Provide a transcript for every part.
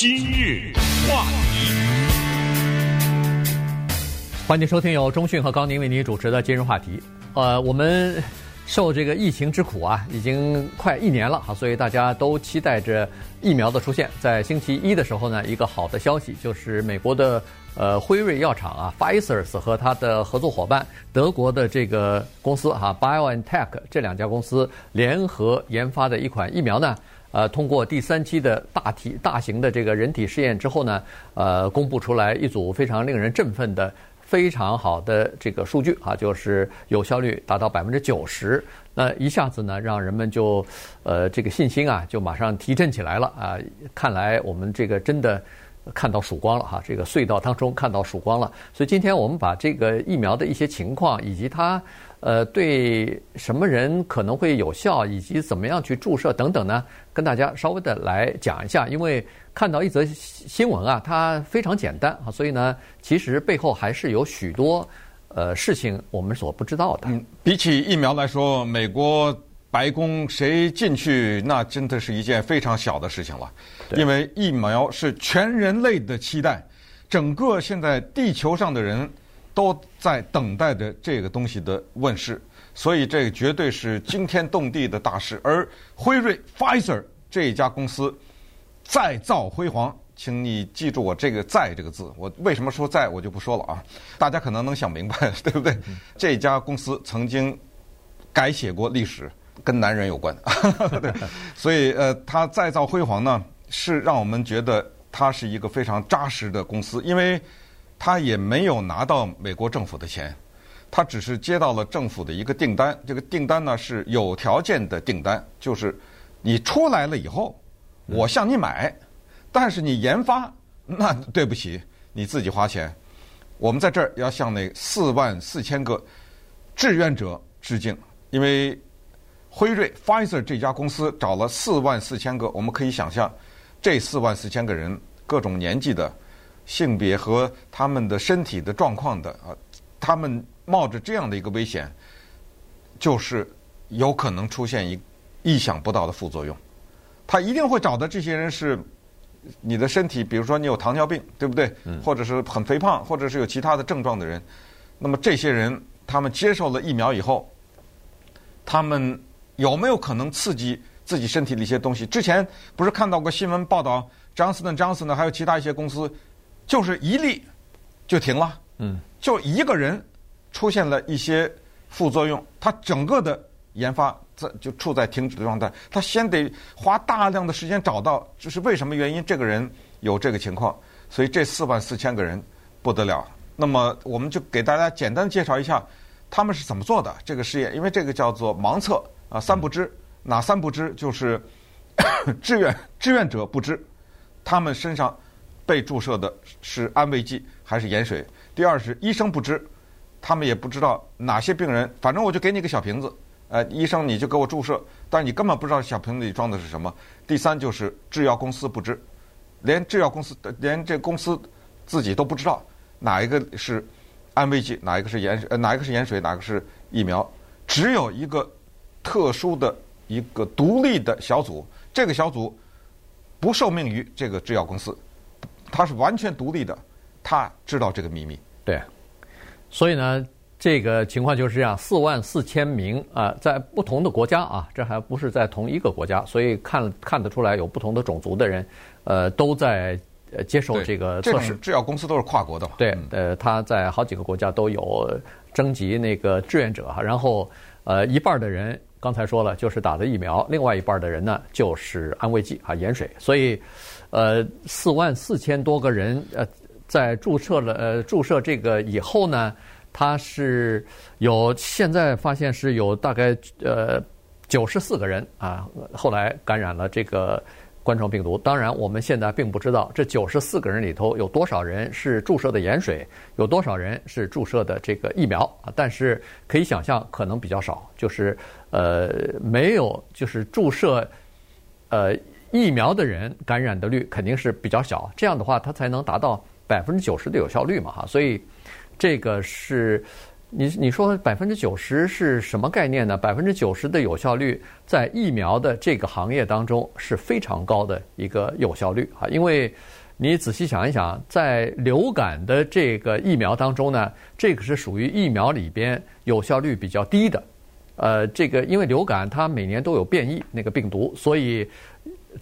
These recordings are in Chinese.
今日话题，欢迎收听由中讯和高宁为您主持的今日话题。呃，我们受这个疫情之苦啊，已经快一年了哈，所以大家都期待着疫苗的出现。在星期一的时候呢，一个好的消息就是美国的呃辉瑞药厂啊，Pfizer 和它的合作伙伴德国的这个公司哈，BioNTech 这两家公司联合研发的一款疫苗呢。呃，通过第三期的大体大型的这个人体试验之后呢，呃，公布出来一组非常令人振奋的、非常好的这个数据啊，就是有效率达到百分之九十，那一下子呢，让人们就呃这个信心啊，就马上提振起来了啊。看来我们这个真的看到曙光了哈，这个隧道当中看到曙光了。所以今天我们把这个疫苗的一些情况以及它。呃，对什么人可能会有效，以及怎么样去注射等等呢？跟大家稍微的来讲一下。因为看到一则新闻啊，它非常简单啊，所以呢，其实背后还是有许多呃事情我们所不知道的。嗯，比起疫苗来说，美国白宫谁进去，那真的是一件非常小的事情了。因为疫苗是全人类的期待，整个现在地球上的人。都在等待着这个东西的问世，所以这个绝对是惊天动地的大事。而辉瑞 （Pfizer） 这一家公司再造辉煌，请你记住我这个“再”这个字。我为什么说“再”，我就不说了啊。大家可能能想明白，对不对？这家公司曾经改写过历史，跟男人有关。对，所以呃，它再造辉煌呢，是让我们觉得它是一个非常扎实的公司，因为。他也没有拿到美国政府的钱，他只是接到了政府的一个订单。这个订单呢是有条件的订单，就是你出来了以后，我向你买，但是你研发，那对不起，你自己花钱。我们在这儿要向那四万四千个志愿者致敬，因为辉瑞 （Pfizer） 这家公司找了四万四千个，我们可以想象，这四万四千个人各种年纪的。性别和他们的身体的状况的啊，他们冒着这样的一个危险，就是有可能出现一意想不到的副作用。他一定会找的这些人是你的身体，比如说你有糖尿病，对不对？或者是很肥胖，或者是有其他的症状的人。那么这些人，他们接受了疫苗以后，他们有没有可能刺激自己身体的一些东西？之前不是看到过新闻报道，，Johnson Johnson，还有其他一些公司。就是一例就停了，嗯，就一个人出现了一些副作用，他整个的研发在就处在停止的状态。他先得花大量的时间找到就是为什么原因，这个人有这个情况。所以这四万四千个人不得了。那么我们就给大家简单介绍一下他们是怎么做的这个试验，因为这个叫做盲测啊，三不知，哪三不知？就是 志愿志愿者不知，他们身上。被注射的是安慰剂还是盐水？第二是医生不知，他们也不知道哪些病人，反正我就给你个小瓶子，呃，医生你就给我注射，但是你根本不知道小瓶子里装的是什么。第三就是制药公司不知，连制药公司连这公司自己都不知道哪一个是安慰剂，哪一个是盐水，呃，哪一个是盐水，哪个是疫苗，只有一个特殊的一个独立的小组，这个小组不受命于这个制药公司。他是完全独立的，他知道这个秘密。对，所以呢，这个情况就是这样，四万四千名啊、呃，在不同的国家啊，这还不是在同一个国家，所以看看得出来有不同的种族的人，呃，都在呃接受这个测试。制药公司都是跨国的嘛？对，呃，他在好几个国家都有征集那个志愿者哈，然后呃，一半的人刚才说了就是打的疫苗，另外一半的人呢就是安慰剂啊，盐水，所以。呃，四万四千多个人呃，在注射了呃注射这个以后呢，他是有现在发现是有大概呃九十四个人啊，后来感染了这个冠状病毒。当然，我们现在并不知道这九十四个人里头有多少人是注射的盐水，有多少人是注射的这个疫苗啊。但是可以想象，可能比较少，就是呃没有就是注射呃。疫苗的人感染的率肯定是比较小，这样的话它才能达到百分之九十的有效率嘛哈，所以这个是你你说百分之九十是什么概念呢？百分之九十的有效率在疫苗的这个行业当中是非常高的一个有效率啊！因为你仔细想一想，在流感的这个疫苗当中呢，这个是属于疫苗里边有效率比较低的。呃，这个因为流感它每年都有变异那个病毒，所以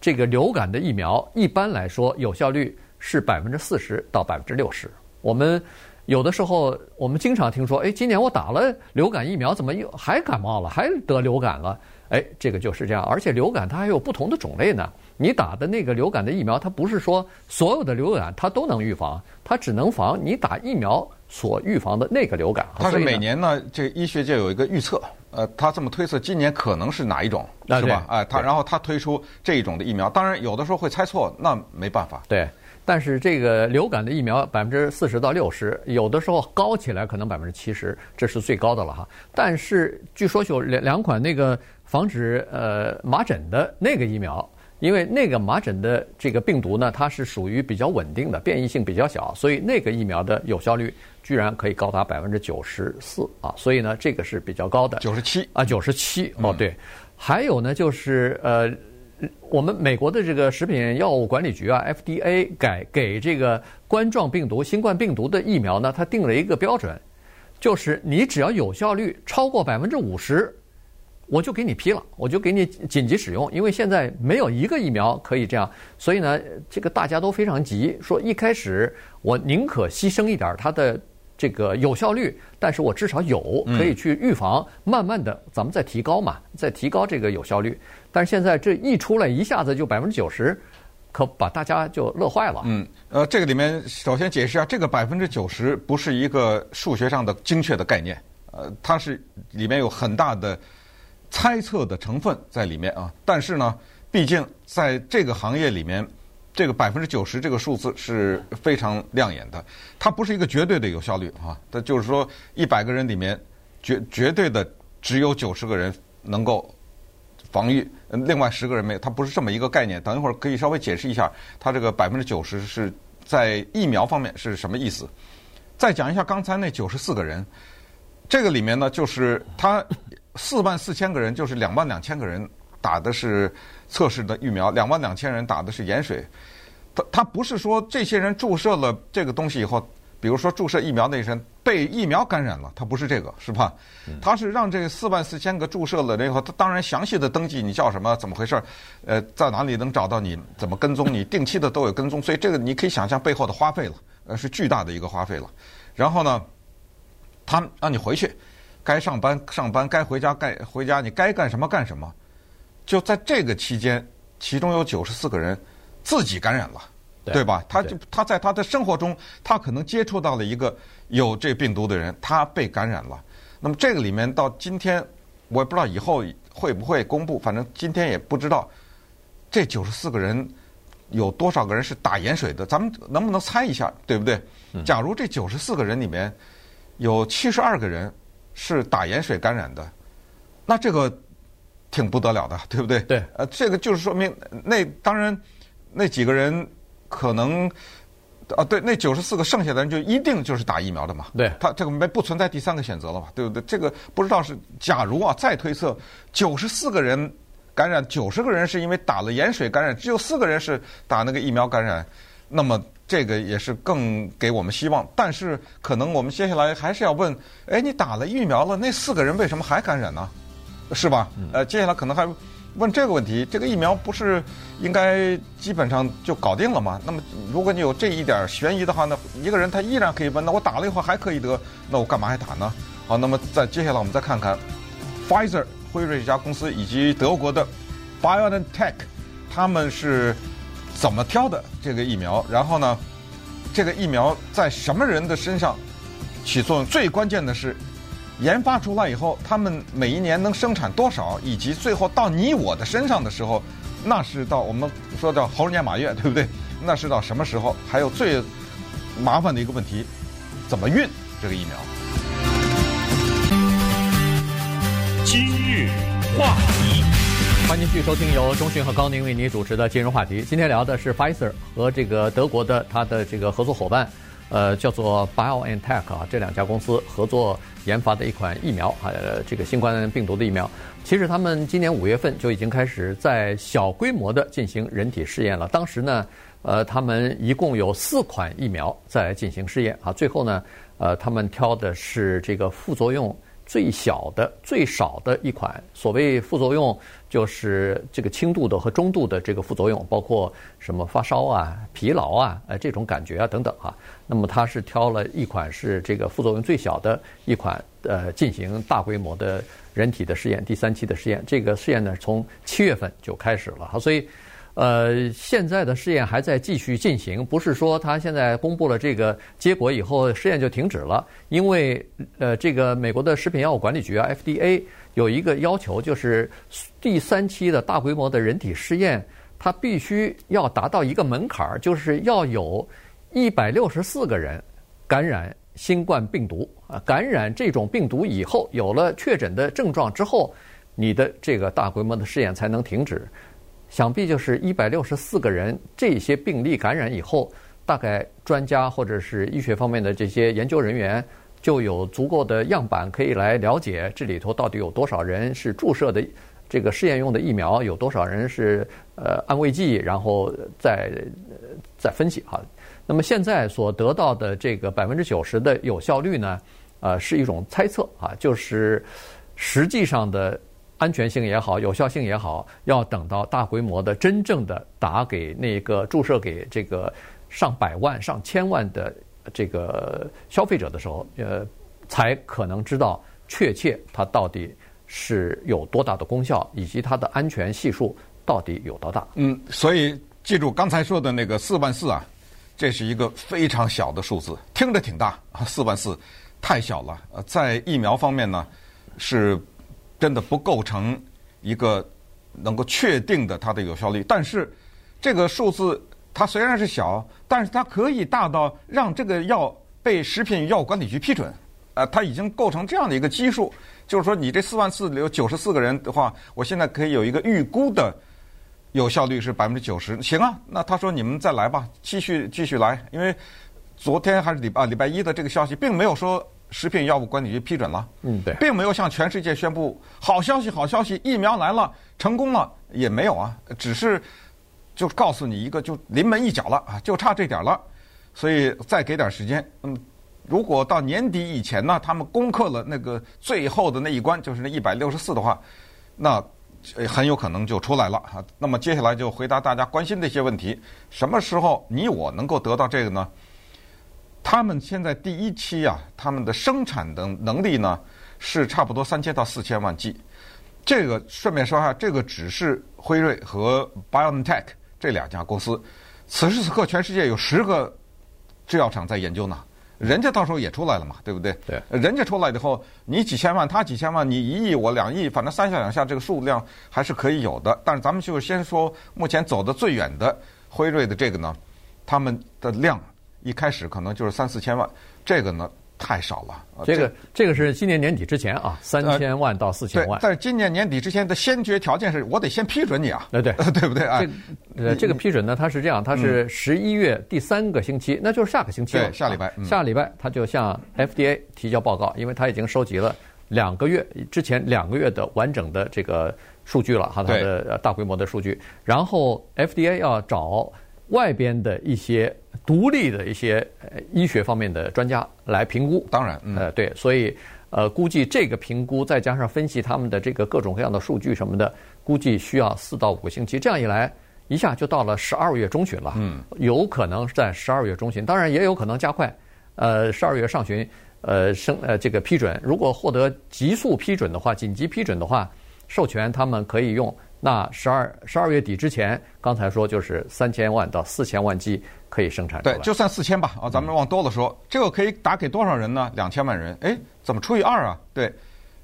这个流感的疫苗一般来说有效率是百分之四十到百分之六十。我们。有的时候，我们经常听说，哎，今年我打了流感疫苗，怎么又还感冒了，还得流感了？哎，这个就是这样。而且流感它还有不同的种类呢。你打的那个流感的疫苗，它不是说所有的流感它都能预防，它只能防你打疫苗所预防的那个流感。它是每年呢，这医学界有一个预测，呃，他这么推测今年可能是哪一种，是吧？哎，他然后他推出这一种的疫苗，当然有的时候会猜错，那没办法。对。但是这个流感的疫苗百分之四十到六十，有的时候高起来可能百分之七十，这是最高的了哈。但是据说有两两款那个防止呃麻疹的那个疫苗，因为那个麻疹的这个病毒呢，它是属于比较稳定的，变异性比较小，所以那个疫苗的有效率居然可以高达百分之九十四啊！所以呢，这个是比较高的。九十七啊，九十七哦，对。还有呢，就是呃。我们美国的这个食品药物管理局啊，FDA 改给这个冠状病毒、新冠病毒的疫苗呢，它定了一个标准，就是你只要有效率超过百分之五十，我就给你批了，我就给你紧急使用。因为现在没有一个疫苗可以这样，所以呢，这个大家都非常急，说一开始我宁可牺牲一点它的。这个有效率，但是我至少有可以去预防，慢慢的咱们再提高嘛，再提高这个有效率。但是现在这一出来，一下子就百分之九十，可把大家就乐坏了。嗯，呃，这个里面首先解释一下，这个百分之九十不是一个数学上的精确的概念，呃，它是里面有很大的猜测的成分在里面啊。但是呢，毕竟在这个行业里面。这个百分之九十这个数字是非常亮眼的，它不是一个绝对的有效率啊，它就是说一百个人里面绝绝对的只有九十个人能够防御，另外十个人没有，它不是这么一个概念。等一会儿可以稍微解释一下，它这个百分之九十是在疫苗方面是什么意思？再讲一下刚才那九十四个人，这个里面呢，就是他四万四千个人，就是两万两千个人打的是。测试的疫苗，两万两千人打的是盐水，他他不是说这些人注射了这个东西以后，比如说注射疫苗那些人被疫苗感染了，他不是这个，是吧？他是让这四万四千个注射了以后，他当然详细的登记你叫什么，怎么回事，呃，在哪里能找到你，怎么跟踪你，定期的都有跟踪，所以这个你可以想象背后的花费了，呃，是巨大的一个花费了。然后呢，他让你回去，该上班上班，该回家该回家，你该干什么干什么。就在这个期间，其中有九十四个人自己感染了，对，对吧？他就他在他的生活中，他可能接触到了一个有这病毒的人，他被感染了。那么这个里面到今天，我也不知道以后会不会公布，反正今天也不知道这九十四个人有多少个人是打盐水的，咱们能不能猜一下，对不对？假如这九十四个人里面有七十二个人是打盐水感染的，那这个。挺不得了的，对不对？对，呃，这个就是说明那当然那几个人可能啊，对，那九十四个剩下的人就一定就是打疫苗的嘛。对，他这个没不存在第三个选择了嘛，对不对？这个不知道是假如啊，再推测九十四个人感染，九十个人是因为打了盐水感染，只有四个人是打那个疫苗感染，那么这个也是更给我们希望。但是可能我们接下来还是要问，哎，你打了疫苗了，那四个人为什么还感染呢？是吧？呃，接下来可能还问这个问题：这个疫苗不是应该基本上就搞定了吗？那么，如果你有这一点悬疑的话那，一个人他依然可以问：那我打了以后还可以得，那我干嘛还打呢？好，那么再接下来我们再看看，Pfizer 辉瑞这家公司以及德国的 BioNTech，他们是怎么挑的这个疫苗？然后呢，这个疫苗在什么人的身上起作用？最关键的是。研发出来以后，他们每一年能生产多少，以及最后到你我的身上的时候，那是到我们说叫猴年马月，对不对？那是到什么时候？还有最麻烦的一个问题，怎么运这个疫苗？今日话题，欢迎继续收听由中讯和高宁为你主持的金融话题。今天聊的是 Pfizer 和这个德国的它的这个合作伙伴。呃，叫做 BioNTech 啊，这两家公司合作研发的一款疫苗，呃，这个新冠病毒的疫苗。其实他们今年五月份就已经开始在小规模的进行人体试验了。当时呢，呃，他们一共有四款疫苗在进行试验啊。最后呢，呃，他们挑的是这个副作用最小的、最少的一款。所谓副作用，就是这个轻度的和中度的这个副作用，包括什么发烧啊、疲劳啊、呃这种感觉啊等等啊。那么他是挑了一款是这个副作用最小的一款，呃，进行大规模的人体的试验，第三期的试验。这个试验呢，从七月份就开始了哈，所以。呃，现在的试验还在继续进行，不是说他现在公布了这个结果以后试验就停止了，因为呃，这个美国的食品药物管理局啊 （FDA） 有一个要求，就是第三期的大规模的人体试验，它必须要达到一个门槛儿，就是要有一百六十四个人感染新冠病毒啊，感染这种病毒以后有了确诊的症状之后，你的这个大规模的试验才能停止。想必就是一百六十四个人，这些病例感染以后，大概专家或者是医学方面的这些研究人员就有足够的样板可以来了解这里头到底有多少人是注射的这个试验用的疫苗，有多少人是呃安慰剂，然后再再分析哈。那么现在所得到的这个百分之九十的有效率呢，呃，是一种猜测啊，就是实际上的。安全性也好，有效性也好，要等到大规模的、真正的打给那个注射给这个上百万、上千万的这个消费者的时候，呃，才可能知道确切它到底是有多大的功效，以及它的安全系数到底有多大。嗯，所以记住刚才说的那个四万四啊，这是一个非常小的数字，听着挺大啊，四万四太小了。呃，在疫苗方面呢，是。真的不构成一个能够确定的它的有效率，但是这个数字它虽然是小，但是它可以大到让这个药被食品药物管理局批准。呃，它已经构成这样的一个基数，就是说你这四万四里有九十四个人的话，我现在可以有一个预估的有效率是百分之九十。行啊，那他说你们再来吧，继续继续来，因为昨天还是礼啊礼拜一的这个消息并没有说。食品药物管理局批准了，嗯，对，并没有向全世界宣布好消息，好消息，疫苗来了，成功了，也没有啊，只是就告诉你一个，就临门一脚了啊，就差这点了，所以再给点时间。嗯，如果到年底以前呢，他们攻克了那个最后的那一关，就是那一百六十四的话，那很有可能就出来了啊。那么接下来就回答大家关心的一些问题：什么时候你我能够得到这个呢？他们现在第一期啊，他们的生产的能力呢是差不多三千到四千万剂。这个顺便说一下，这个只是辉瑞和 BioNTech 这两家公司。此时此刻，全世界有十个制药厂在研究呢。人家到时候也出来了嘛，对不对？对。人家出来以后，你几千万，他几千万，你一亿，我两亿，反正三下两下，这个数量还是可以有的。但是咱们就先说目前走的最远的辉瑞的这个呢，他们的量。一开始可能就是三四千万，这个呢太少了。这个这个是今年年底之前啊，三千万到四千万。但是今年年底之前的先决条件是我得先批准你啊。对 对，对 不对啊？这这个批准呢，它是这样，它是十一月第三个星期，那就是下个星期了。对，下礼拜。下礼拜他就向 FDA 提交报告，因为他已经收集了两个月之前两个月的完整的这个数据了哈，它的大规模的数据。然后 FDA 要找。外边的一些独立的一些医学方面的专家来评估，当然，嗯、呃，对，所以呃，估计这个评估再加上分析他们的这个各种各样的数据什么的，估计需要四到五个星期。这样一来，一下就到了十二月中旬了。嗯，有可能在十二月中旬，当然也有可能加快。呃，十二月上旬，呃，生呃这个批准，如果获得急速批准的话，紧急批准的话，授权他们可以用。那十二十二月底之前，刚才说就是三千万到四千万剂可以生产。对，就算四千吧。啊，咱们往多了说，这个可以打给多少人呢？两千万人。哎，怎么除以二啊？对，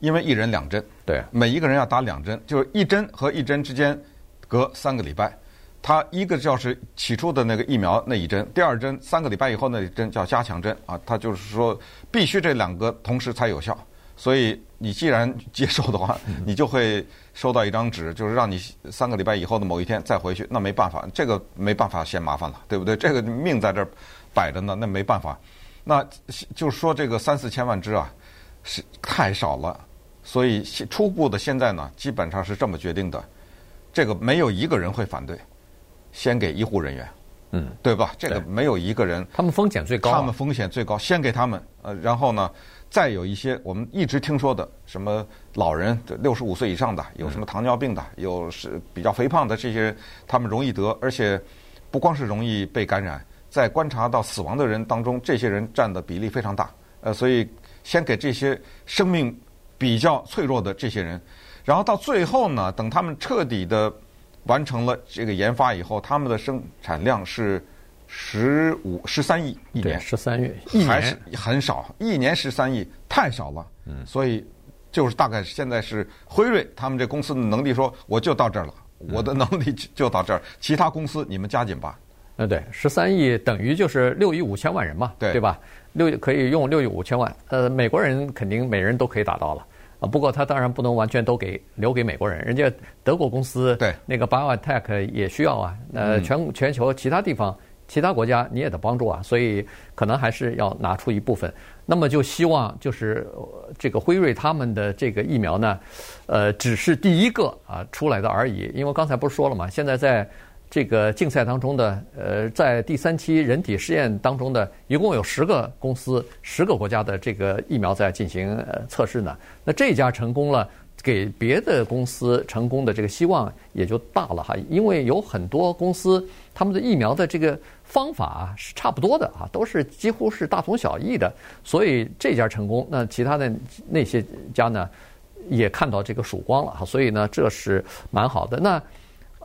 因为一人两针。对，每一个人要打两针，就是一针和一针之间隔三个礼拜。他一个叫是起初的那个疫苗那一针，第二针三个礼拜以后那一针叫加强针啊。他就是说必须这两个同时才有效。所以你既然接受的话，你就会收到一张纸，就是让你三个礼拜以后的某一天再回去。那没办法，这个没办法嫌麻烦了，对不对？这个命在这儿摆着呢，那没办法。那就是说这个三四千万只啊，是太少了。所以初步的现在呢，基本上是这么决定的，这个没有一个人会反对，先给医护人员，嗯，对吧？这个没有一个人，他们风险最高，他们风险最高，先给他们，呃，然后呢？再有一些我们一直听说的，什么老人六十五岁以上的，有什么糖尿病的，有是比较肥胖的这些，他们容易得，而且不光是容易被感染，在观察到死亡的人当中，这些人占的比例非常大。呃，所以先给这些生命比较脆弱的这些人，然后到最后呢，等他们彻底的完成了这个研发以后，他们的生产量是。十五十三亿一年，十三亿还是很少，一年十三亿太少了。嗯，所以就是大概现在是辉瑞他们这公司的能力说，我就到这儿了，我的能力就到这儿，其他公司你们加紧吧。嗯，对，十三亿等于就是六亿五千万人嘛，对对吧？六可以用六亿五千万，呃，美国人肯定每人都可以达到了啊。不过他当然不能完全都给留给美国人，人家德国公司对那个 BioNTech 也需要啊。呃，全全球其他地方。其他国家你也得帮助啊，所以可能还是要拿出一部分。那么就希望就是这个辉瑞他们的这个疫苗呢，呃，只是第一个啊出来的而已。因为刚才不是说了嘛，现在在这个竞赛当中的，呃，在第三期人体试验当中的，一共有十个公司、十个国家的这个疫苗在进行呃测试呢。那这家成功了。给别的公司成功的这个希望也就大了哈，因为有很多公司他们的疫苗的这个方法是差不多的啊，都是几乎是大同小异的，所以这家成功，那其他的那些家呢也看到这个曙光了哈，所以呢这是蛮好的。那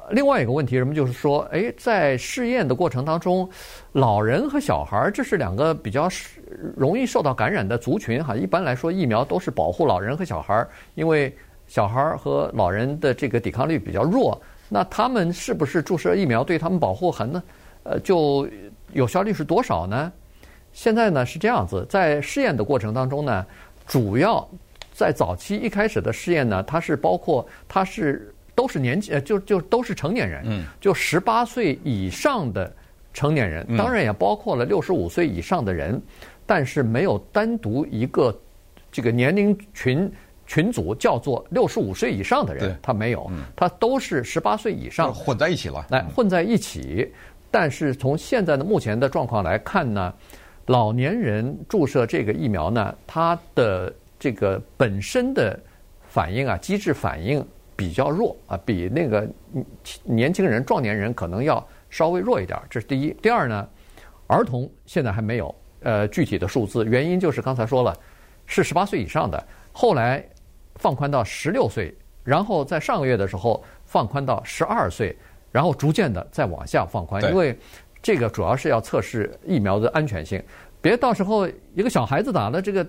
另外一个问题什么就是说，哎，在试验的过程当中，老人和小孩这是两个比较容易受到感染的族群哈。一般来说，疫苗都是保护老人和小孩，因为小孩和老人的这个抵抗力比较弱。那他们是不是注射疫苗对他们保护很呢？呃，就有效率是多少呢？现在呢是这样子，在试验的过程当中呢，主要在早期一开始的试验呢，它是包括它是。都是年纪呃，就就都是成年人，嗯，就十八岁以上的成年人，当然也包括了六十五岁以上的人，但是没有单独一个这个年龄群群组叫做六十五岁以上的人，他没有，他都是十八岁以上混在一起了，来混在一起。但是从现在的目前的状况来看呢，老年人注射这个疫苗呢，它的这个本身的反应啊，机制反应。比较弱啊，比那个年轻人、壮年人可能要稍微弱一点，这是第一。第二呢，儿童现在还没有呃具体的数字，原因就是刚才说了，是十八岁以上的，后来放宽到十六岁，然后在上个月的时候放宽到十二岁，然后逐渐的再往下放宽，因为这个主要是要测试疫苗的安全性。别到时候一个小孩子打了这个，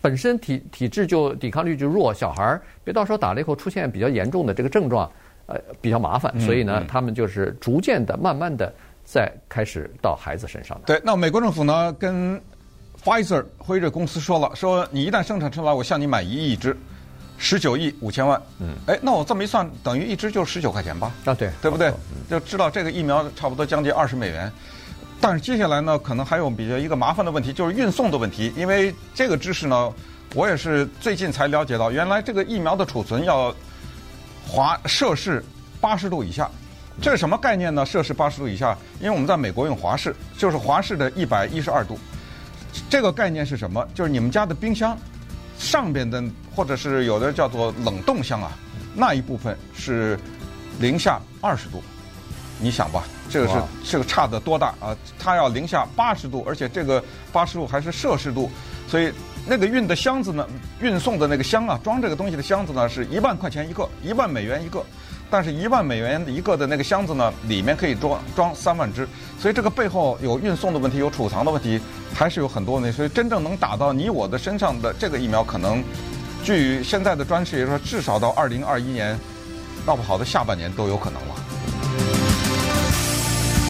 本身体体质就抵抗力就弱，小孩儿别到时候打了以后出现比较严重的这个症状，呃，比较麻烦。所以呢，他们就是逐渐的、慢慢的在开始到孩子身上的。对，那美国政府呢，跟 Pfizer 辉瑞公司说了，说你一旦生产出来，我向你买一亿只，十九亿五千万。嗯，哎，那我这么一算，等于一支就十九块钱吧？啊，对，对不对？就知道这个疫苗差不多将近二十美元。但是接下来呢，可能还有比较一个麻烦的问题，就是运送的问题。因为这个知识呢，我也是最近才了解到，原来这个疫苗的储存要华摄氏八十度以下，这是什么概念呢？摄氏八十度以下，因为我们在美国用华氏，就是华氏的一百一十二度。这个概念是什么？就是你们家的冰箱上边的，或者是有的叫做冷冻箱啊，那一部分是零下二十度。你想吧，这个是这个差的多大啊？它要零下八十度，而且这个八十度还是摄氏度，所以那个运的箱子呢，运送的那个箱啊，装这个东西的箱子呢，是一万块钱一个，一万美元一个。但是一万美元一个的那个箱子呢，里面可以装装三万只，所以这个背后有运送的问题，有储藏的问题，还是有很多问题。所以真正能打到你我的身上的这个疫苗，可能据现在的专家说，至少到二零二一年，闹不好的下半年都有可能了。